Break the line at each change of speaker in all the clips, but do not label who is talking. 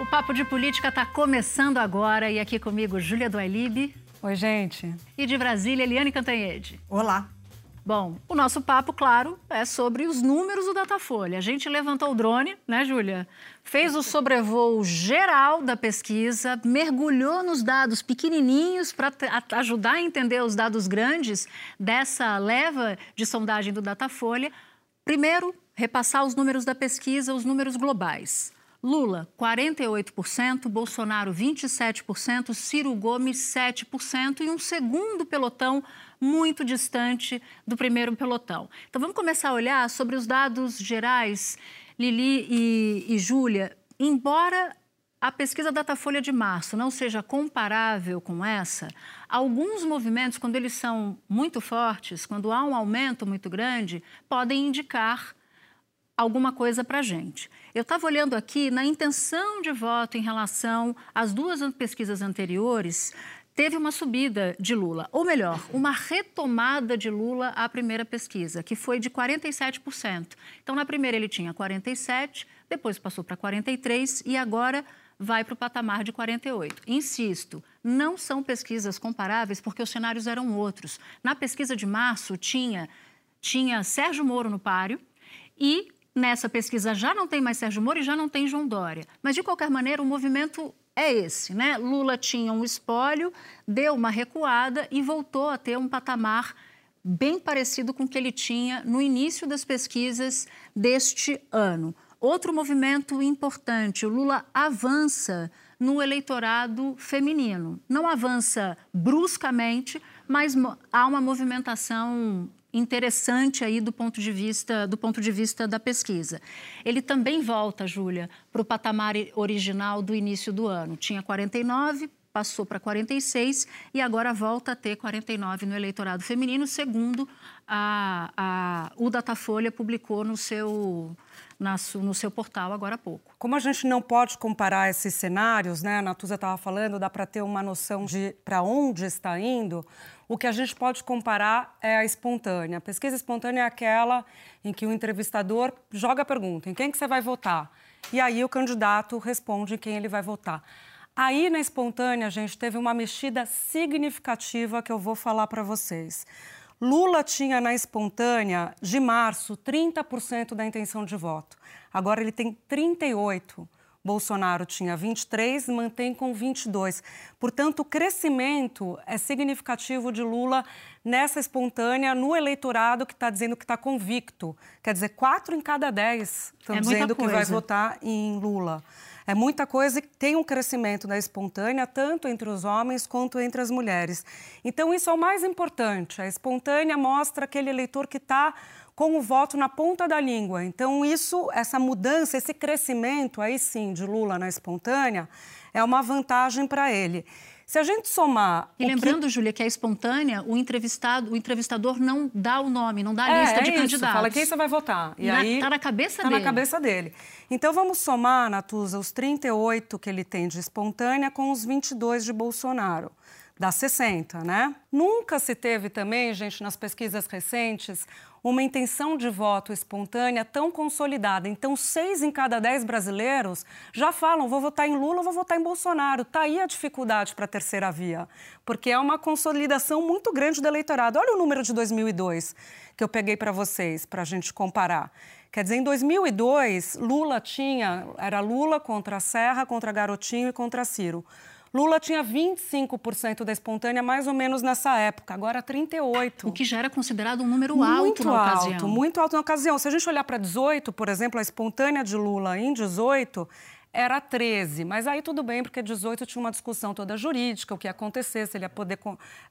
O Papo de Política está começando agora e aqui comigo Júlia Duailib.
Oi, gente.
E de Brasília, Eliane Cantanhede.
Olá.
Bom, o nosso papo, claro, é sobre os números do Datafolha. A gente levantou o drone, né, Júlia? Fez o sobrevoo geral da pesquisa, mergulhou nos dados pequenininhos para ajudar a entender os dados grandes dessa leva de sondagem do Datafolha. Primeiro, repassar os números da pesquisa, os números globais. Lula, 48%, Bolsonaro, 27%, Ciro Gomes, 7% e um segundo pelotão muito distante do primeiro pelotão. Então vamos começar a olhar sobre os dados gerais, Lili e, e Júlia. Embora a pesquisa Datafolha de março não seja comparável com essa, alguns movimentos, quando eles são muito fortes, quando há um aumento muito grande, podem indicar alguma coisa para a gente. Eu estava olhando aqui na intenção de voto em relação às duas pesquisas anteriores, teve uma subida de Lula, ou melhor, uma retomada de Lula à primeira pesquisa, que foi de 47%. Então, na primeira ele tinha 47%, depois passou para 43% e agora vai para o patamar de 48%. Insisto, não são pesquisas comparáveis porque os cenários eram outros. Na pesquisa de março tinha, tinha Sérgio Moro no páreo e Nessa pesquisa já não tem mais Sérgio Moro e já não tem João Dória. Mas, de qualquer maneira, o movimento é esse, né? Lula tinha um espólio, deu uma recuada e voltou a ter um patamar bem parecido com o que ele tinha no início das pesquisas deste ano. Outro movimento importante, o Lula avança no eleitorado feminino. Não avança bruscamente, mas há uma movimentação interessante aí do ponto de vista do ponto de vista da pesquisa. Ele também volta, Júlia, para o patamar original do início do ano. Tinha 49, passou para 46 e agora volta a ter 49 no eleitorado feminino, segundo a, a, o Datafolha publicou no seu na, no seu portal agora há pouco.
Como a gente não pode comparar esses cenários, né? A Natuza estava falando, dá para ter uma noção de para onde está indo. O que a gente pode comparar é a espontânea. A pesquisa espontânea é aquela em que o entrevistador joga a pergunta: em quem que você vai votar? E aí o candidato responde em quem ele vai votar. Aí na espontânea, a gente teve uma mexida significativa que eu vou falar para vocês. Lula tinha na espontânea de março 30% da intenção de voto. Agora ele tem 38. Bolsonaro tinha 23, mantém com 22. Portanto, o crescimento é significativo de Lula nessa espontânea no eleitorado que está dizendo que está convicto. Quer dizer, quatro em cada dez estão é dizendo que vai votar em Lula. É muita coisa e tem um crescimento da espontânea, tanto entre os homens quanto entre as mulheres. Então, isso é o mais importante. A espontânea mostra aquele eleitor que está com o voto na ponta da língua. Então, isso, essa mudança, esse crescimento aí sim de Lula na espontânea é uma vantagem para ele. Se a gente somar.
E lembrando, que... Júlia, que é espontânea, o entrevistado, o entrevistador não dá o nome, não dá a é, lista
é
de
isso,
candidatos.
Fala quem você vai votar.
E na, aí. Está na cabeça
tá
dele.
Está na cabeça dele. Então vamos somar, Natuza, os 38 que ele tem de espontânea com os 22 de Bolsonaro. Dá 60, né? Nunca se teve também, gente, nas pesquisas recentes, uma intenção de voto espontânea tão consolidada. Então, seis em cada dez brasileiros já falam: vou votar em Lula, vou votar em Bolsonaro. Está aí a dificuldade para a terceira via, porque é uma consolidação muito grande do eleitorado. Olha o número de 2002 que eu peguei para vocês, para a gente comparar. Quer dizer, em 2002, Lula tinha, era Lula contra Serra, contra Garotinho e contra Ciro. Lula tinha 25% da espontânea mais ou menos nessa época, agora 38%.
O que já era considerado um número alto muito na
alto,
ocasião.
Muito alto na ocasião. Se a gente olhar para 18, por exemplo, a espontânea de Lula em 18 era 13, mas aí tudo bem, porque 18 tinha uma discussão toda jurídica, o que ia acontecer, se ele ia poder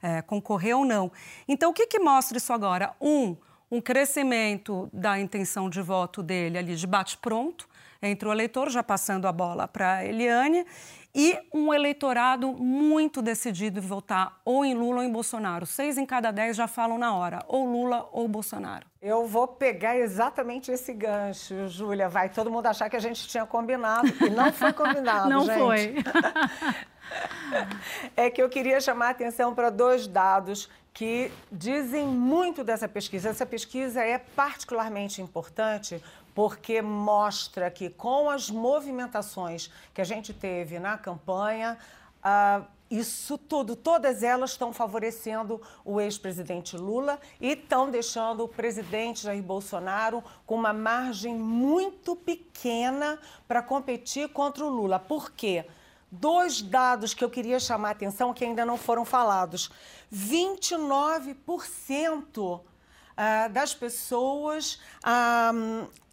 é, concorrer ou não. Então, o que, que mostra isso agora? Um, um crescimento da intenção de voto dele ali de bate-pronto, entre o eleitor, já passando a bola para a Eliane, e um eleitorado muito decidido em votar ou em Lula ou em Bolsonaro. Seis em cada dez já falam na hora, ou Lula ou Bolsonaro.
Eu vou pegar exatamente esse gancho, Júlia. Vai todo mundo achar que a gente tinha combinado, e não foi combinado,
não
gente.
foi.
é que eu queria chamar a atenção para dois dados que dizem muito dessa pesquisa. Essa pesquisa é particularmente importante porque mostra que com as movimentações que a gente teve na campanha, uh, isso tudo, todas elas estão favorecendo o ex-presidente Lula e estão deixando o presidente Jair Bolsonaro com uma margem muito pequena para competir contra o Lula. Por quê? Dois dados que eu queria chamar a atenção que ainda não foram falados. 29% ah, das pessoas ah,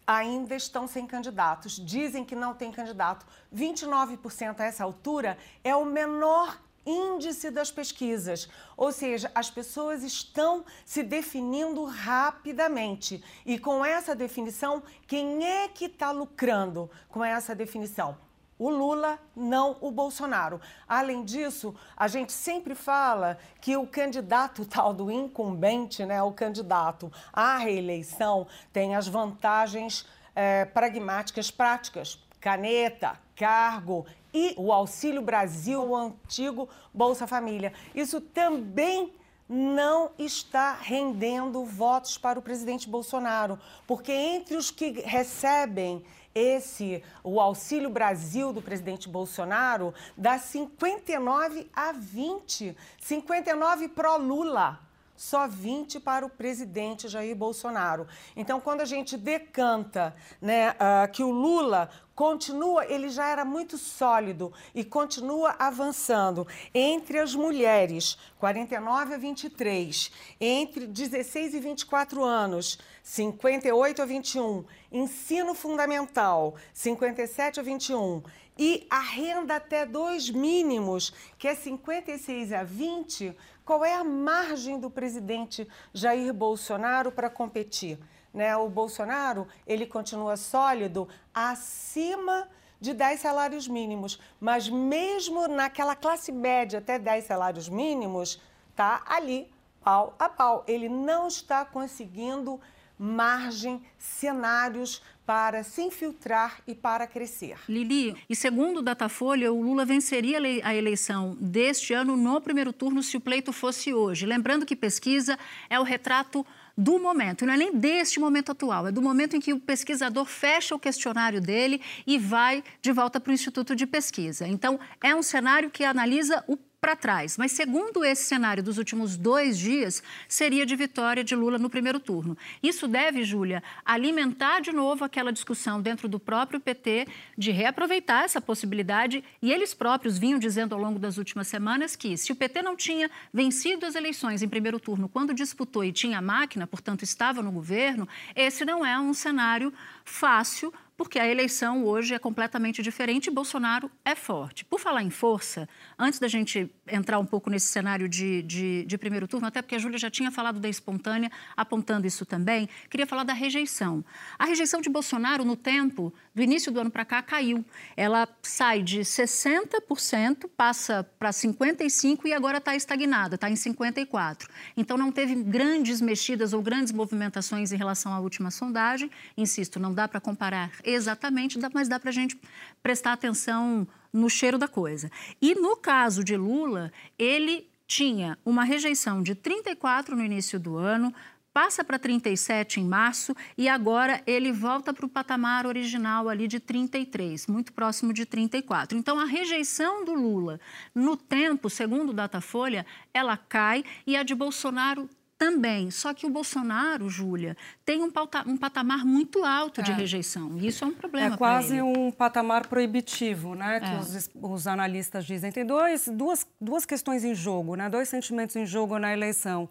ainda estão sem candidatos. Dizem que não tem candidato. 29% a essa altura é o menor índice das pesquisas. Ou seja, as pessoas estão se definindo rapidamente. E com essa definição, quem é que está lucrando com essa definição? O Lula, não o Bolsonaro. Além disso, a gente sempre fala que o candidato tal do incumbente, né, o candidato à reeleição, tem as vantagens é, pragmáticas práticas. Caneta, cargo e o Auxílio Brasil, o antigo Bolsa Família. Isso também não está rendendo votos para o presidente Bolsonaro, porque entre os que recebem esse, o Auxílio Brasil do presidente Bolsonaro, dá 59 a 20. 59 pró-Lula só 20 para o presidente Jair Bolsonaro. Então, quando a gente decanta né, uh, que o Lula continua, ele já era muito sólido e continua avançando. Entre as mulheres, 49 a 23, entre 16 e 24 anos, 58 a 21, ensino fundamental, 57 a 21, e a renda até dois mínimos, que é 56 a 20, qual é a margem do presidente Jair Bolsonaro para competir? Né? O Bolsonaro ele continua sólido acima de 10 salários mínimos, mas mesmo naquela classe média até 10 salários mínimos, tá ali pau a pau. Ele não está conseguindo margem, cenários para se infiltrar e para crescer.
Lili, e segundo o Datafolha, o Lula venceria a eleição deste ano no primeiro turno se o pleito fosse hoje. Lembrando que pesquisa é o retrato do momento, não é nem deste momento atual, é do momento em que o pesquisador fecha o questionário dele e vai de volta para o Instituto de Pesquisa. Então, é um cenário que analisa o para trás. Mas, segundo esse cenário dos últimos dois dias, seria de vitória de Lula no primeiro turno. Isso deve, Júlia, alimentar de novo aquela discussão dentro do próprio PT de reaproveitar essa possibilidade. E eles próprios vinham dizendo ao longo das últimas semanas que, se o PT não tinha vencido as eleições em primeiro turno quando disputou e tinha máquina, portanto estava no governo, esse não é um cenário fácil porque a eleição hoje é completamente diferente e Bolsonaro é forte. Por falar em força, antes da gente entrar um pouco nesse cenário de, de, de, primeiro turno, até porque a Júlia já tinha falado da espontânea, apontando isso também, queria falar da rejeição. A rejeição de Bolsonaro, no tempo, do início do ano para cá, caiu. Ela sai de 60%, passa para 55% e agora está estagnada, está em 54%. Então, não teve grandes mexidas ou grandes movimentações em relação à última sondagem. Insisto, não dá para comparar exatamente, mas dá para a gente prestar atenção no cheiro da coisa. E no caso de Lula, ele tinha uma rejeição de 34 no início do ano, passa para 37 em março e agora ele volta para o patamar original ali de 33, muito próximo de 34. Então a rejeição do Lula no tempo, segundo o Datafolha, ela cai e a de Bolsonaro também. Só que o Bolsonaro, Júlia, tem um, um, patamar muito alto de é. rejeição. E isso é um problema.
É quase um patamar proibitivo, né? Que é. os, os, analistas dizem. Tem dois, duas, duas questões em jogo, né? Dois sentimentos em jogo na eleição: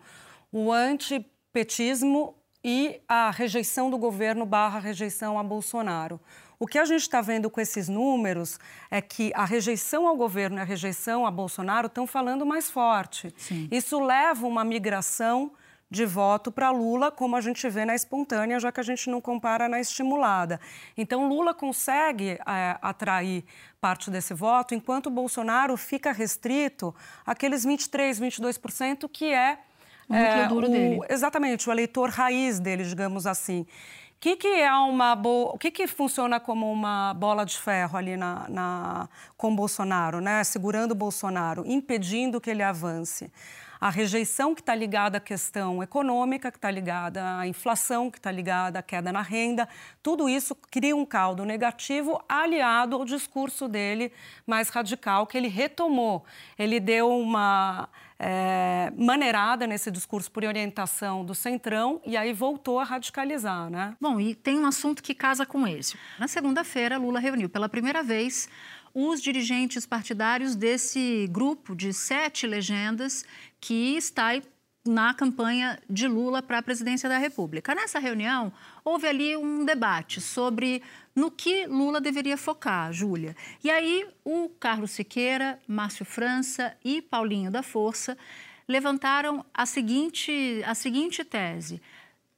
o antipetismo e a rejeição do governo barra rejeição a Bolsonaro. O que a gente está vendo com esses números é que a rejeição ao governo e a rejeição a Bolsonaro estão falando mais forte. Sim. Isso leva uma migração de voto para Lula, como a gente vê na espontânea, já que a gente não compara na estimulada. Então, Lula consegue é, atrair parte desse voto, enquanto Bolsonaro fica restrito àqueles 23, 22% que é,
o, é, o dele.
exatamente o eleitor raiz dele, digamos assim. Que, que é uma o que, que funciona como uma bola de ferro ali na, na... com Bolsonaro, né? Segurando Bolsonaro, impedindo que ele avance a rejeição que está ligada à questão econômica, que está ligada à inflação, que está ligada à queda na renda, tudo isso cria um caldo negativo aliado ao discurso dele mais radical, que ele retomou. Ele deu uma é, maneirada nesse discurso por orientação do Centrão e aí voltou a radicalizar, né?
Bom, e tem um assunto que casa com esse. Na segunda-feira, Lula reuniu pela primeira vez os dirigentes partidários desse grupo de sete legendas que está na campanha de Lula para a presidência da República. Nessa reunião, houve ali um debate sobre no que Lula deveria focar, Júlia. E aí, o Carlos Siqueira, Márcio França e Paulinho da Força levantaram a seguinte, a seguinte tese.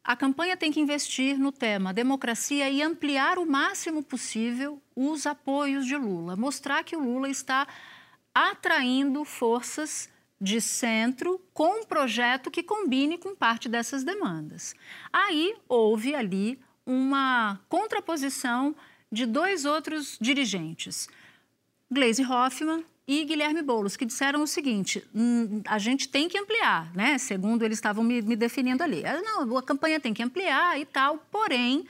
A campanha tem que investir no tema democracia e ampliar o máximo possível os apoios de Lula, mostrar que o Lula está atraindo forças de centro com um projeto que combine com parte dessas demandas. Aí houve ali uma contraposição de dois outros dirigentes, Gleisi Hoffmann e Guilherme Boulos, que disseram o seguinte: hum, a gente tem que ampliar, né? Segundo eles estavam me, me definindo ali. Ah, não, a campanha tem que ampliar e tal, porém.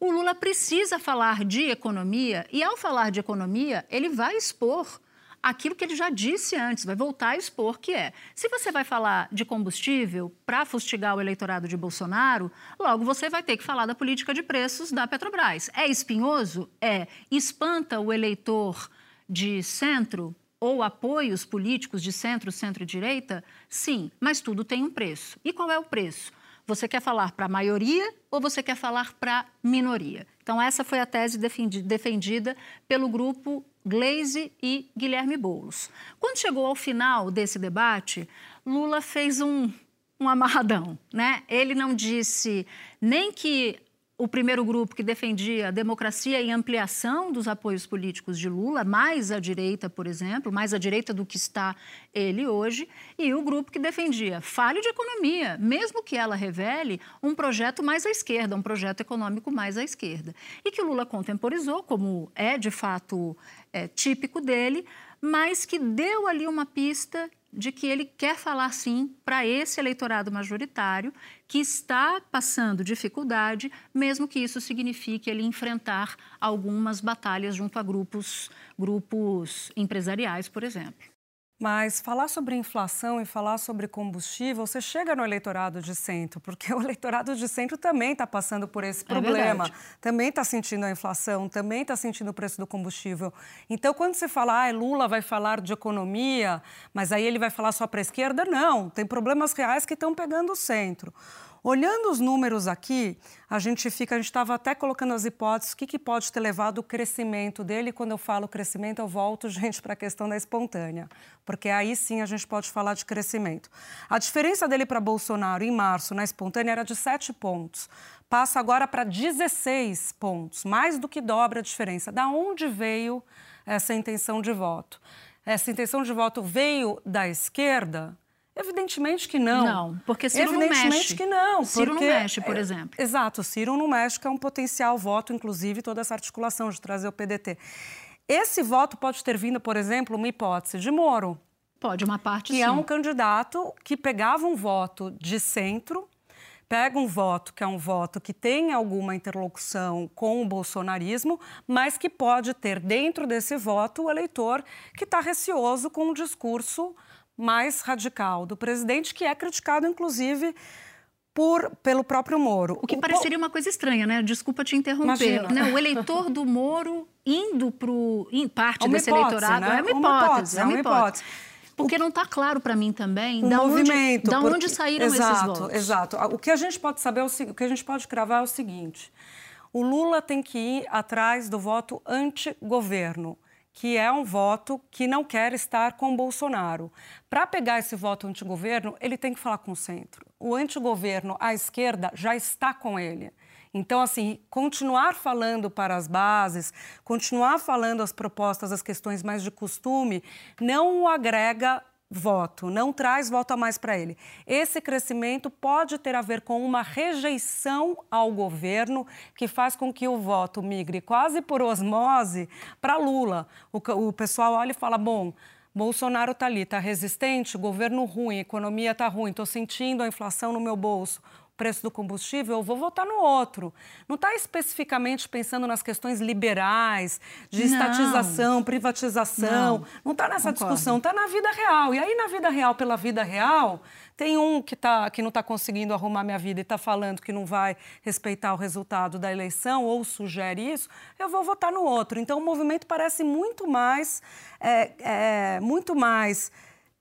O Lula precisa falar de economia e, ao falar de economia, ele vai expor aquilo que ele já disse antes, vai voltar a expor, que é: se você vai falar de combustível para fustigar o eleitorado de Bolsonaro, logo você vai ter que falar da política de preços da Petrobras. É espinhoso? É. Espanta o eleitor de centro? ou apoios políticos de centro, centro-direita? Sim, mas tudo tem um preço. E qual é o preço? Você quer falar para a maioria ou você quer falar para a minoria? Então, essa foi a tese defendida pelo grupo Glaze e Guilherme Boulos. Quando chegou ao final desse debate, Lula fez um, um amarradão. Né? Ele não disse nem que o primeiro grupo que defendia a democracia e ampliação dos apoios políticos de Lula, mais à direita, por exemplo, mais à direita do que está ele hoje, e o grupo que defendia fale de economia, mesmo que ela revele um projeto mais à esquerda, um projeto econômico mais à esquerda. E que Lula contemporizou, como é de fato é, típico dele, mas que deu ali uma pista de que ele quer falar sim para esse eleitorado majoritário que está passando dificuldade, mesmo que isso signifique ele enfrentar algumas batalhas junto a grupos, grupos empresariais, por exemplo.
Mas falar sobre inflação e falar sobre combustível, você chega no eleitorado de centro, porque o eleitorado de centro também está passando por esse é problema, é também está sentindo a inflação, também está sentindo o preço do combustível. Então, quando você fala, ah, Lula vai falar de economia, mas aí ele vai falar só para a esquerda, não, tem problemas reais que estão pegando o centro. Olhando os números aqui, a gente fica, a gente estava até colocando as hipóteses, o que, que pode ter levado o crescimento dele. Quando eu falo crescimento, eu volto, gente, para a questão da espontânea, porque aí sim a gente pode falar de crescimento. A diferença dele para Bolsonaro em março na espontânea era de 7 pontos. Passa agora para 16 pontos, mais do que dobra a diferença. Da onde veio essa intenção de voto? Essa intenção de voto veio da esquerda? Evidentemente que não.
Não, porque Ciro Evidentemente
não mexe. que não.
Ciro
porque,
não mexe, por é, exemplo.
É, exato, Ciro não mexe, que é um potencial voto, inclusive, toda essa articulação de trazer o PDT. Esse voto pode ter vindo, por exemplo, uma hipótese de Moro.
Pode, uma parte
que
sim.
é um candidato que pegava um voto de centro, pega um voto que é um voto que tem alguma interlocução com o bolsonarismo, mas que pode ter dentro desse voto o eleitor que está receoso com o discurso mais radical do presidente, que é criticado, inclusive, por, pelo próprio Moro.
O que o, pareceria uma coisa estranha, né? Desculpa te interromper. Né? O eleitor do Moro indo para em parte é desse hipótese, eleitorado
né? é uma hipótese. É uma hipótese.
Porque não está claro para mim também o da movimento, onde, da onde saíram
exato,
esses votos.
Exato. O que a gente pode saber, é o, o que a gente pode cravar é o seguinte: o Lula tem que ir atrás do voto anti-governo que é um voto que não quer estar com Bolsonaro. Para pegar esse voto antigoverno, ele tem que falar com o centro. O antigoverno, à esquerda, já está com ele. Então, assim, continuar falando para as bases, continuar falando as propostas, as questões mais de costume, não o agrega voto, não traz voto a mais para ele. Esse crescimento pode ter a ver com uma rejeição ao governo que faz com que o voto migre quase por osmose para Lula. O, o pessoal olha e fala: bom. Bolsonaro está ali, está resistente, governo ruim, economia está ruim, estou sentindo a inflação no meu bolso preço do combustível, eu vou votar no outro. Não está especificamente pensando nas questões liberais, de não. estatização, privatização. Não está nessa Concordo. discussão, está na vida real. E aí, na vida real, pela vida real, tem um que, tá, que não está conseguindo arrumar minha vida e está falando que não vai respeitar o resultado da eleição ou sugere isso, eu vou votar no outro. Então, o movimento parece muito mais, é, é, muito mais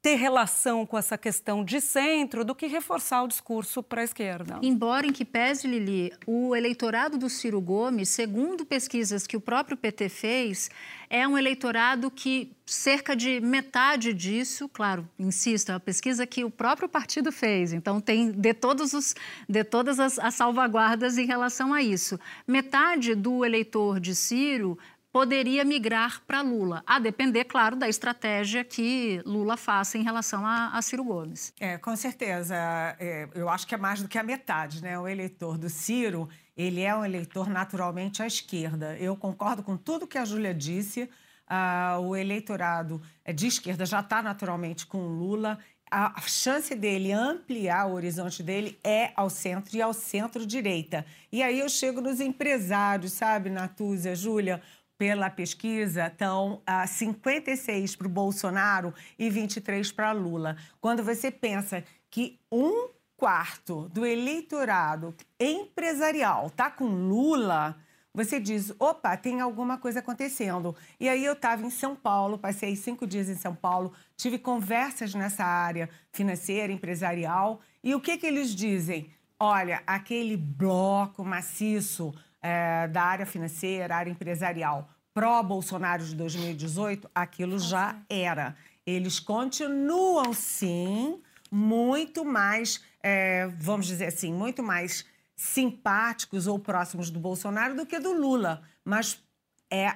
ter relação com essa questão de centro do que reforçar o discurso para a esquerda.
Embora em que pese, Lili, o eleitorado do Ciro Gomes, segundo pesquisas que o próprio PT fez, é um eleitorado que cerca de metade disso, claro, insisto, é uma pesquisa que o próprio partido fez, então tem de, todos os, de todas as, as salvaguardas em relação a isso. Metade do eleitor de Ciro poderia migrar para Lula, a depender, claro, da estratégia que Lula faça em relação a, a Ciro Gomes.
É, com certeza. É, eu acho que é mais do que a metade, né? O eleitor do Ciro, ele é um eleitor naturalmente à esquerda. Eu concordo com tudo que a Júlia disse. Ah, o eleitorado de esquerda já está naturalmente com Lula. A chance dele ampliar o horizonte dele é ao centro e ao centro-direita. E aí eu chego nos empresários, sabe, Natúzia, Júlia? Pela pesquisa, estão a 56 para o Bolsonaro e 23 para Lula. Quando você pensa que um quarto do eleitorado empresarial está com Lula, você diz, opa, tem alguma coisa acontecendo. E aí eu estava em São Paulo, passei cinco dias em São Paulo, tive conversas nessa área financeira, empresarial, e o que, que eles dizem? Olha, aquele bloco maciço é, da área financeira, área empresarial, pró-Bolsonaro de 2018, aquilo já era. Eles continuam, sim, muito mais, é, vamos dizer assim, muito mais simpáticos ou próximos do Bolsonaro do que do Lula. Mas é,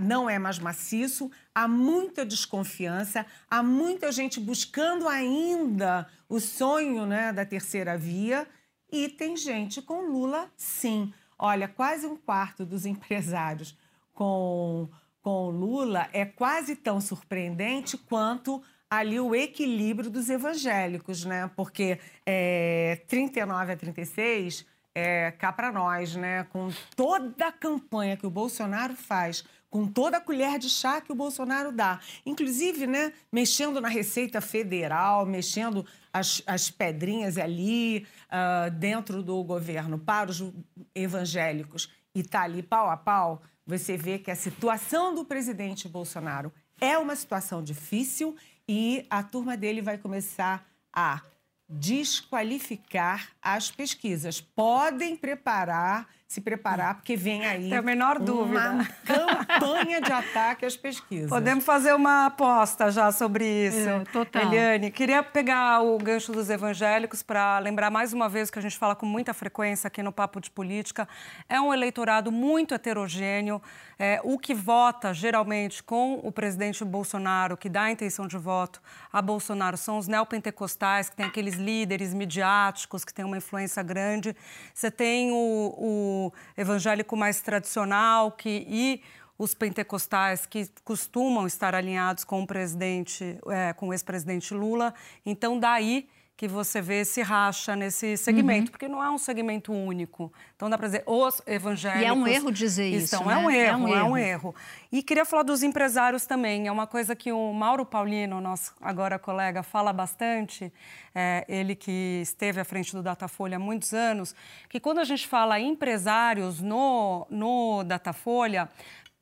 não é mais maciço, há muita desconfiança, há muita gente buscando ainda o sonho né, da terceira via e tem gente com Lula, sim. Olha, quase um quarto dos empresários com, com Lula é quase tão surpreendente quanto ali o equilíbrio dos evangélicos, né? Porque é, 39 a 36 é cá para nós, né? Com toda a campanha que o Bolsonaro faz, com toda a colher de chá que o Bolsonaro dá, inclusive, né? Mexendo na Receita Federal, mexendo as, as pedrinhas ali uh, dentro do governo para os evangélicos e tá ali pau a pau você vê que a situação do presidente Bolsonaro é uma situação difícil e a turma dele vai começar a desqualificar as pesquisas. Podem preparar se preparar, porque vem aí
Tem a menor dúvida.
uma campanha de ataque às pesquisas.
Podemos fazer uma aposta já sobre isso.
É, total.
Eliane, queria pegar o gancho dos evangélicos para lembrar mais uma vez que a gente fala com muita frequência aqui no Papo de Política. É um eleitorado muito heterogêneo. É, o que vota geralmente com o presidente Bolsonaro, que dá a intenção de voto a Bolsonaro, são os neopentecostais, que tem aqueles líderes midiáticos, que têm uma influência grande. Você tem o, o evangélico mais tradicional que, e os pentecostais que costumam estar alinhados com o presidente, é, com o ex-presidente Lula. Então, daí que você vê esse racha nesse segmento, uhum. porque não é um segmento único. Então dá para dizer os evangélicos. E
é um erro dizer isso.
Né? É, um erro, é um erro, é um erro. E queria falar dos empresários também. É uma coisa que o Mauro Paulino, nosso agora colega, fala bastante. É, ele que esteve à frente do Datafolha há muitos anos, que quando a gente fala empresários no, no Datafolha,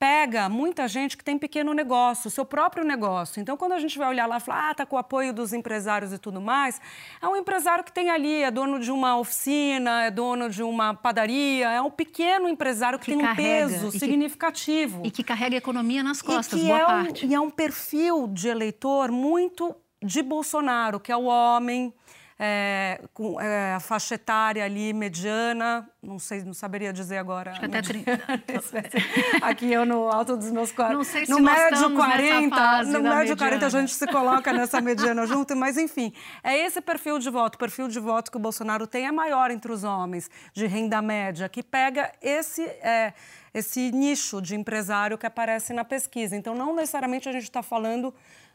pega muita gente que tem pequeno negócio, seu próprio negócio. Então, quando a gente vai olhar lá e falar, ah, tá com o apoio dos empresários e tudo mais, é um empresário que tem ali, é dono de uma oficina, é dono de uma padaria, é um pequeno empresário que, que tem um peso e significativo.
Que, e que carrega a economia nas costas,
e
boa
é
parte.
Um, e é um perfil de eleitor muito de Bolsonaro, que é o homem é, com é, a faixa etária ali mediana, não sei, não saberia dizer agora.
Acho que até 30.
Aqui eu no alto dos meus 40.
Não sei se
no médio 40, no médio
40
a gente se coloca nessa mediana junto, mas enfim, é esse perfil de voto, o perfil de voto que o Bolsonaro tem é maior entre os homens, de renda média, que pega esse é, esse nicho de empresário que aparece na pesquisa. Então, não necessariamente a gente está falando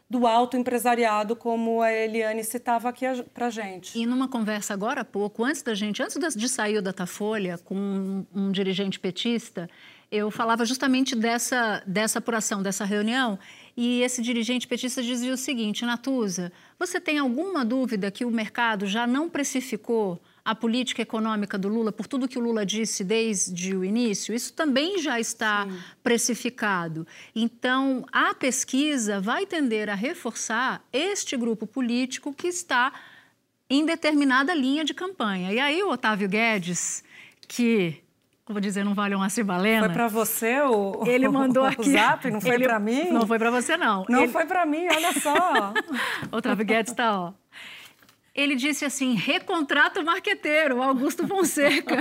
do alto empresariado, como a Eliane citava aqui para gente.
E numa conversa agora há pouco, antes da gente, antes de sair o Datafolha com um, um dirigente petista, eu falava justamente dessa, dessa apuração, dessa reunião, e esse dirigente petista dizia o seguinte, Natuza, você tem alguma dúvida que o mercado já não precificou a política econômica do Lula, por tudo que o Lula disse desde o início, isso também já está Sim. precificado. Então, a pesquisa vai tender a reforçar este grupo político que está em determinada linha de campanha. E aí o Otávio Guedes, que vou dizer, não vale uma cibalena.
Foi para você o,
ele mandou
o,
aqui,
o zap? Não foi para mim?
Não foi para você, não.
Não
ele...
foi para mim, olha só.
Otávio Guedes está, ó ele disse assim: recontrata o marqueteiro, Augusto Fonseca.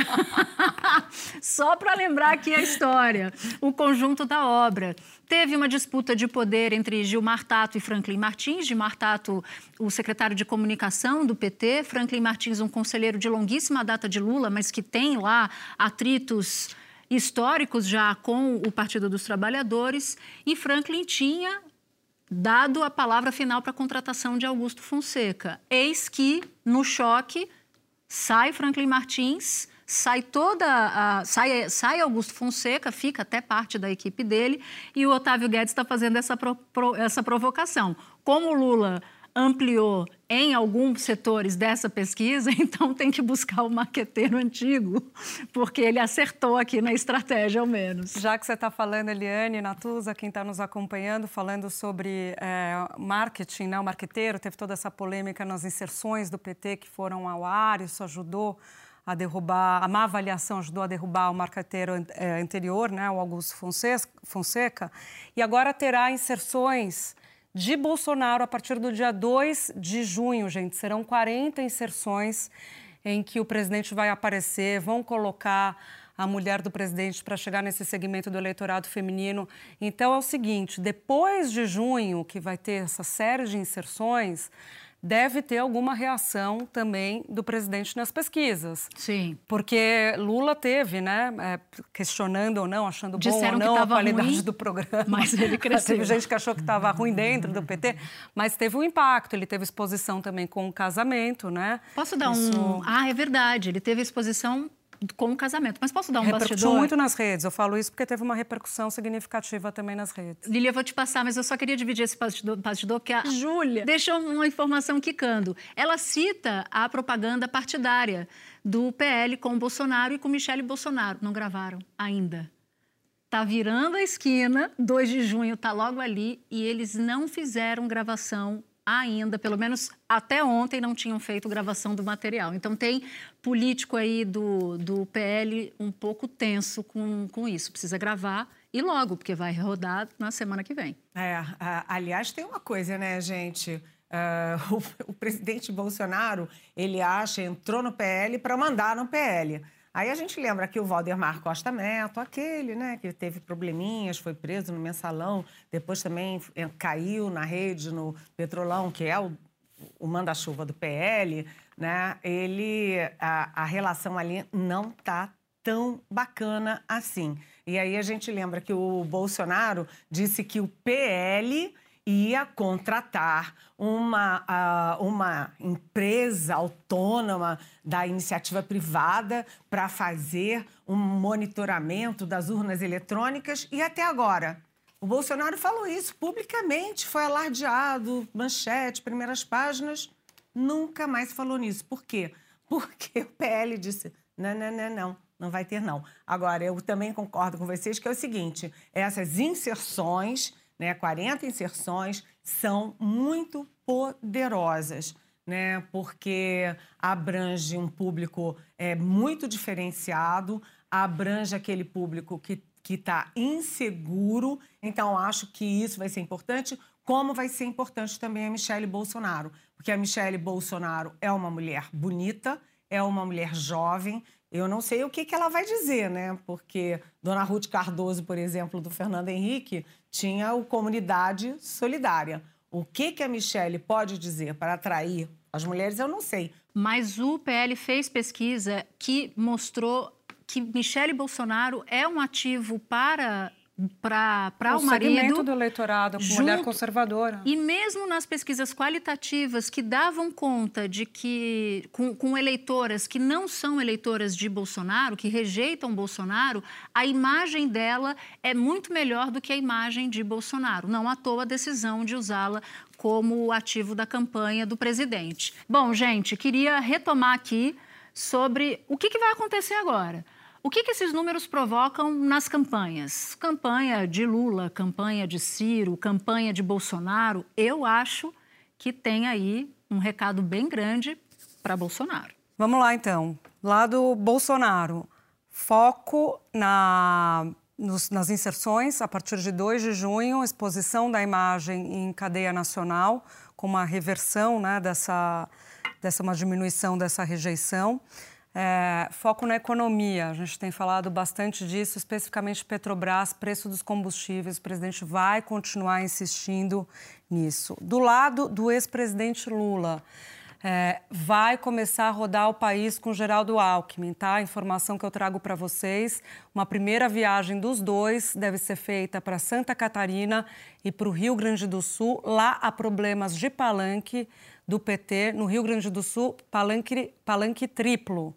Só para lembrar aqui a história, o conjunto da obra. Teve uma disputa de poder entre Gilmar Tato e Franklin Martins. Gilmar Tato, o secretário de comunicação do PT, Franklin Martins, um conselheiro de longuíssima data de Lula, mas que tem lá atritos históricos já com o Partido dos Trabalhadores. E Franklin tinha dado a palavra final para a contratação de Augusto Fonseca. Eis que, no choque, sai Franklin Martins, sai toda a, sai, sai Augusto Fonseca, fica até parte da equipe dele, e o Otávio Guedes está fazendo essa, pro, pro, essa provocação. Como o Lula ampliou em alguns setores dessa pesquisa, então tem que buscar o maqueteiro antigo, porque ele acertou aqui na estratégia, ao menos.
Já que você está falando, Eliane Natuza, quem está nos acompanhando, falando sobre é, marketing, né? o marqueteiro, teve toda essa polêmica nas inserções do PT que foram ao ar, isso ajudou a derrubar, a má avaliação ajudou a derrubar o marqueteiro é, anterior, né? o Augusto Fonseca, e agora terá inserções de Bolsonaro a partir do dia 2 de junho, gente. Serão 40 inserções em que o presidente vai aparecer, vão colocar a mulher do presidente para chegar nesse segmento do eleitorado feminino. Então é o seguinte: depois de junho, que vai ter essa série de inserções, deve ter alguma reação também do presidente nas pesquisas.
Sim.
Porque Lula teve, né, é, questionando ou não, achando Disseram bom ou não a qualidade
ruim,
do programa.
Mas ele cresceu.
teve gente que achou que estava ruim dentro do PT, mas teve um impacto. Ele teve exposição também com o casamento, né?
Posso dar Isso... um... Ah, é verdade. Ele teve exposição com o casamento. Mas posso dar um
Repercutiu
bastidor?
muito nas redes. Eu falo isso porque teve uma repercussão significativa também nas redes.
Lilia, eu vou te passar, mas eu só queria dividir esse bastidor, bastidor porque a Júlia deixou uma informação quicando. Ela cita a propaganda partidária do PL com o Bolsonaro e com Michele Bolsonaro. Não gravaram ainda. Tá virando a esquina, 2 de junho tá logo ali e eles não fizeram gravação ainda, pelo menos até ontem, não tinham feito gravação do material. Então, tem político aí do, do PL um pouco tenso com, com isso. Precisa gravar e logo, porque vai rodar na semana que vem.
É, aliás, tem uma coisa, né, gente? Uh, o, o presidente Bolsonaro, ele acha, entrou no PL para mandar no PL. Aí a gente lembra que o Valdemar Costa Neto, aquele, né, que teve probleminhas, foi preso no mensalão, depois também caiu na rede, no Petrolão, que é o, o manda-chuva do PL, né, ele, a, a relação ali não tá tão bacana assim. E aí a gente lembra que o Bolsonaro disse que o PL ia contratar uma, uma empresa autônoma da iniciativa privada para fazer um monitoramento das urnas eletrônicas e até agora. O Bolsonaro falou isso publicamente, foi alardeado, manchete, primeiras páginas, nunca mais falou nisso. Por quê? Porque o PL disse: não, não, não, não, não vai ter, não. Agora, eu também concordo com vocês que é o seguinte: essas inserções, né, 40 inserções, são muito poderosas. Né, porque abrange um público é, muito diferenciado, abrange aquele público que está inseguro. Então, acho que isso vai ser importante, como vai ser importante também a Michelle Bolsonaro, porque a Michelle Bolsonaro é uma mulher bonita, é uma mulher jovem, eu não sei o que, que ela vai dizer, né? Porque Dona Ruth Cardoso, por exemplo, do Fernando Henrique, tinha o Comunidade Solidária. O que, que a Michelle pode dizer para atrair as mulheres, eu não sei.
Mas o PL fez pesquisa que mostrou que Michele Bolsonaro é um ativo para para o,
o
marido
do eleitorado, junto, mulher conservadora.
E mesmo nas pesquisas qualitativas que davam conta de que com, com, eleitoras que não são eleitoras de Bolsonaro, que rejeitam Bolsonaro, a imagem dela é muito melhor do que a imagem de Bolsonaro. Não à toa a decisão de usá-la como ativo da campanha do presidente. Bom, gente, queria retomar aqui sobre o que, que vai acontecer agora. O que, que, esses números provocam nas campanhas? Campanha de Lula, campanha de Ciro, campanha de Bolsonaro. Eu acho que tem aí um recado bem grande para Bolsonaro.
Vamos lá, então. Lá do Bolsonaro. Foco na, nos, nas inserções a partir de 2 de junho, exposição da imagem em cadeia nacional, com uma reversão né, dessa, dessa uma diminuição dessa rejeição. É, foco na economia, a gente tem falado bastante disso, especificamente Petrobras, preço dos combustíveis. O presidente vai continuar insistindo nisso. Do lado do ex-presidente Lula, é, vai começar a rodar o país com Geraldo Alckmin, tá? Informação que eu trago para vocês. Uma primeira viagem dos dois deve ser feita para Santa Catarina e para o Rio Grande do Sul. Lá há problemas de palanque do PT. No Rio Grande do Sul, palanque, palanque triplo.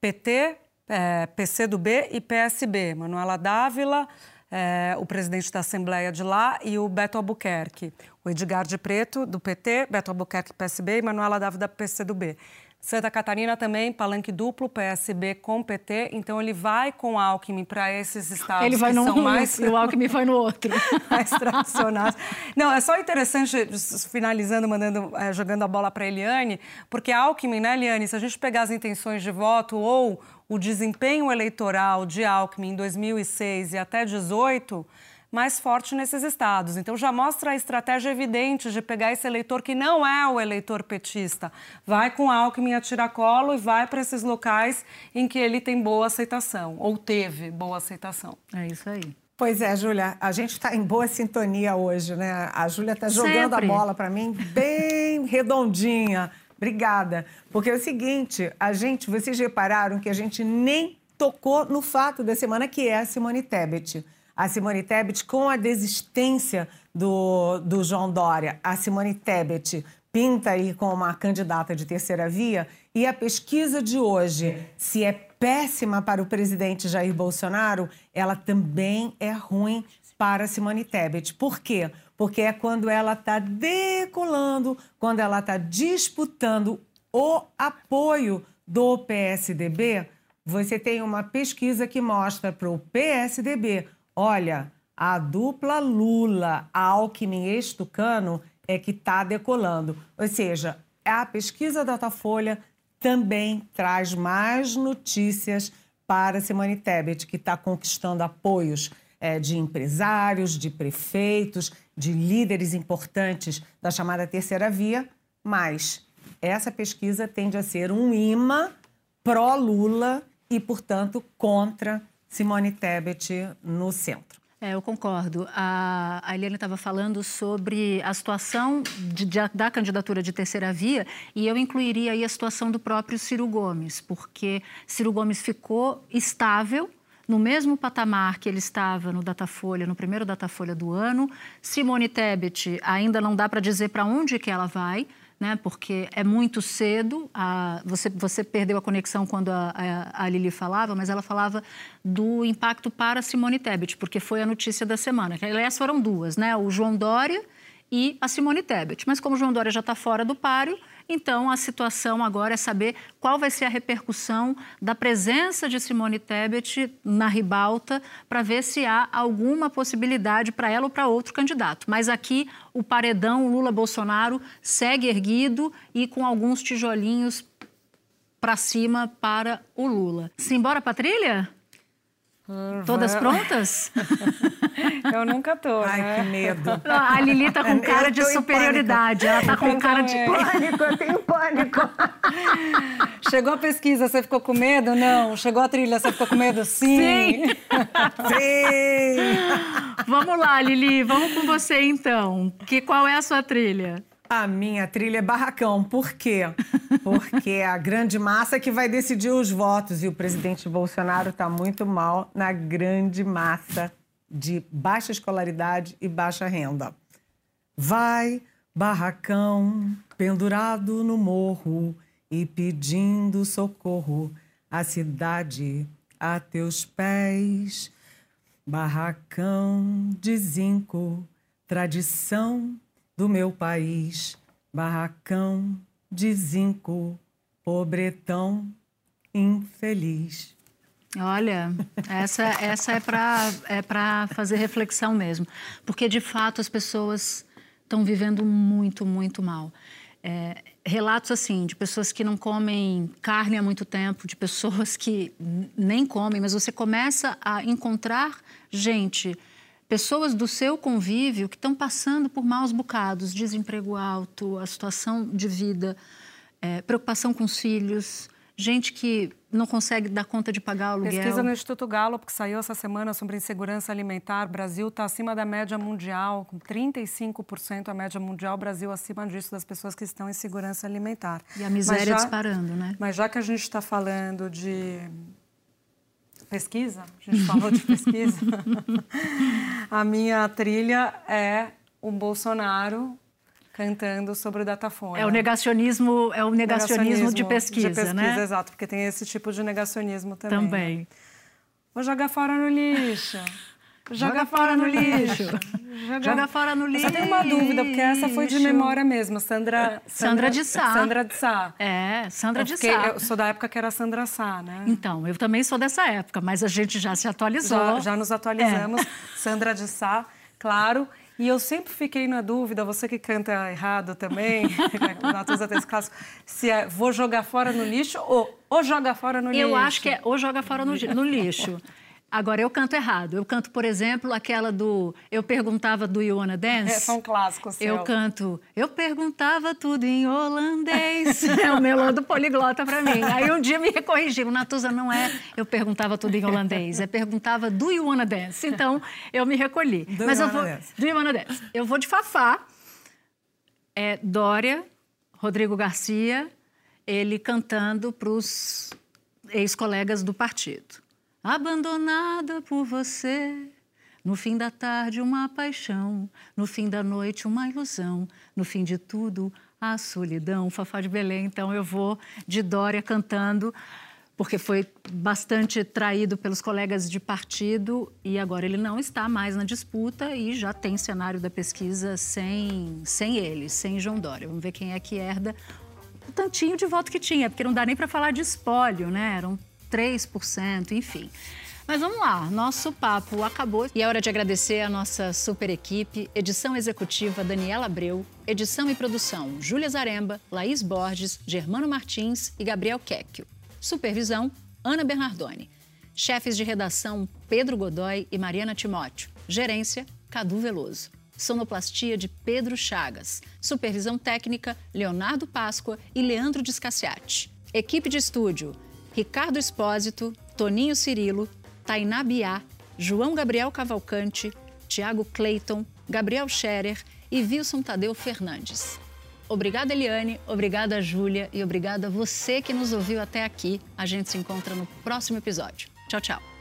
PT, é, PCdoB e PSB. Manuela Dávila, é, o presidente da Assembleia de lá, e o Beto Albuquerque. O Edgar de Preto, do PT, Beto Albuquerque, PSB, e Manuela Dávila, PCdoB. Santa Catarina também, palanque duplo, PSB com PT. Então, ele vai com Alckmin para esses estados
ele vai
que
num,
são mais...
E o Alckmin vai no outro.
mais tradicionais. Não, é só interessante, finalizando, mandando, é, jogando a bola para a Eliane, porque Alckmin, né, Eliane, se a gente pegar as intenções de voto ou o desempenho eleitoral de Alckmin em 2006 e até 2018 mais forte nesses estados. Então já mostra a estratégia evidente de pegar esse eleitor que não é o eleitor petista, vai com Alckmin a tiracolo e vai para esses locais em que ele tem boa aceitação ou teve boa aceitação.
É isso aí.
Pois é, Júlia, a gente está em boa sintonia hoje, né? A Júlia está jogando Sempre. a bola para mim bem redondinha. Obrigada. Porque é o seguinte, a gente, vocês repararam que a gente nem tocou no fato da semana que é a Simone Tebet a Simone Tebet com a desistência do, do João Dória. A Simone Tebet pinta aí como uma candidata de terceira via e a pesquisa de hoje, se é péssima para o presidente Jair Bolsonaro, ela também é ruim para Simone Tebet. Por quê? Porque é quando ela está decolando, quando ela está disputando o apoio do PSDB. Você tem uma pesquisa que mostra para o PSDB Olha, a dupla Lula, Alckmin e Estucano é que está decolando. Ou seja, a pesquisa da Datafolha também traz mais notícias para Simone Tebet, que está conquistando apoios é, de empresários, de prefeitos, de líderes importantes da chamada terceira via, mas essa pesquisa tende a ser um imã pró-Lula e, portanto, contra Simone Tebet no centro.
É, eu concordo. A, a Eliane estava falando sobre a situação de, de, da candidatura de terceira via e eu incluiria aí a situação do próprio Ciro Gomes, porque Ciro Gomes ficou estável no mesmo patamar que ele estava no Datafolha, no primeiro Datafolha do ano. Simone Tebet ainda não dá para dizer para onde que ela vai, né? Porque é muito cedo. A, você, você perdeu a conexão quando a, a, a, Lili falava, mas ela falava do impacto para Simone Tebet, porque foi a notícia da semana. Aliás, foram duas, né? O João Dória e a Simone Tebet. Mas como João Dória já está fora do páreo, então a situação agora é saber qual vai ser a repercussão da presença de Simone Tebet na ribalta para ver se há alguma possibilidade para ela ou para outro candidato. Mas aqui o paredão Lula-Bolsonaro segue erguido e com alguns tijolinhos para cima para o Lula. Simbora para trilha? Todas prontas?
Eu nunca tô,
Ai,
né?
que medo.
A Lili tá com
Eu
cara de superioridade. Ela tá com cara de
Pânico, eu tenho pânico.
Chegou a pesquisa, você ficou com medo? Não. Chegou a trilha, você ficou com medo? Sim.
Sim.
Vamos lá, Lili, vamos com você então. Que qual é a sua trilha?
A minha trilha é barracão. Por quê? Porque é a grande massa que vai decidir os votos. E o presidente Bolsonaro está muito mal na grande massa de baixa escolaridade e baixa renda. Vai, barracão, pendurado no morro e pedindo socorro, a cidade a teus pés. Barracão de zinco, tradição do meu país. Barracão de zinco, pobretão infeliz.
Olha, essa, essa é para é pra fazer reflexão mesmo. Porque, de fato, as pessoas estão vivendo muito, muito mal. É, relatos assim de pessoas que não comem carne há muito tempo, de pessoas que nem comem, mas você começa a encontrar gente, pessoas do seu convívio que estão passando por maus bocados, desemprego alto, a situação de vida, é, preocupação com os filhos, gente que não consegue dar conta de pagar o aluguel.
Pesquisa no Instituto Gallup, que saiu essa semana sobre insegurança alimentar. O Brasil está acima da média mundial, com 35% a média mundial. O Brasil acima disso das pessoas que estão em segurança alimentar.
E a miséria
já-
disparando, né?
Mas já que a gente está falando de pesquisa, a gente falou de pesquisa, a minha trilha é o Bolsonaro cantando sobre o Datafolha.
É o negacionismo, é o negacionismo, de, pesquisa,
de pesquisa,
né?
exato, porque tem esse tipo de negacionismo também.
Também.
Vou jogar fora no lixo.
Joga fora no lixo. Joga fora no
Eu só tenho uma dúvida, porque essa foi de
lixo.
memória mesmo. Sandra...
Sandra de Sá.
Sandra de Sá.
É, Sandra
Eu,
de Sá.
eu sou da época que era Sandra Sá, né?
Então, eu também sou dessa época, mas a gente já se atualizou.
Já, já nos atualizamos.
É.
Sandra de Sá, claro. E eu sempre fiquei na dúvida, você que canta errado também, Natuza tem esse clássico, se é vou jogar fora no lixo ou, ou joga fora no lixo.
Eu acho que é ou joga fora no, no lixo. Agora, eu canto errado. Eu canto, por exemplo, aquela do... Eu perguntava do You Wanna Dance.
É, são clássicos seu.
Eu canto, eu perguntava tudo em holandês. é o melô do poliglota pra mim. Aí um dia me corrigiram, Natuza, não é eu perguntava tudo em holandês, é perguntava do you wanna dance. Então, eu me recolhi.
Do
Mas eu vou,
dance.
do you wanna dance. Eu vou de Fafá, é Dória, Rodrigo Garcia, ele cantando pros ex-colegas do partido. Abandonada por você, no fim da tarde, uma paixão. No fim da noite, uma ilusão. No fim de tudo, a solidão. Fafá de Belém. Então, eu vou de Dória cantando, porque foi bastante traído pelos colegas de partido e agora ele não está mais na disputa e já tem cenário da pesquisa sem, sem ele, sem João Dória. Vamos ver quem é que herda o tantinho de voto que tinha, porque não dá nem para falar de espólio, né? 3%, enfim. Mas vamos lá, nosso papo acabou e é hora de agradecer a nossa super equipe, edição executiva Daniela Abreu, edição e produção Júlia Zaremba, Laís Borges, Germano Martins e Gabriel Quecchio. Supervisão Ana Bernardoni. Chefes de redação Pedro Godoy e Mariana Timóteo. Gerência Cadu Veloso. Sonoplastia de Pedro Chagas. Supervisão técnica Leonardo Páscoa e Leandro Descaciati. Equipe de estúdio Ricardo Espósito, Toninho Cirilo, Tainá Biá, João Gabriel Cavalcante, Tiago Clayton, Gabriel Scherer e Wilson Tadeu Fernandes. Obrigada, Eliane, obrigada, Júlia, e obrigada a você que nos ouviu até aqui. A gente se encontra no próximo episódio. Tchau, tchau.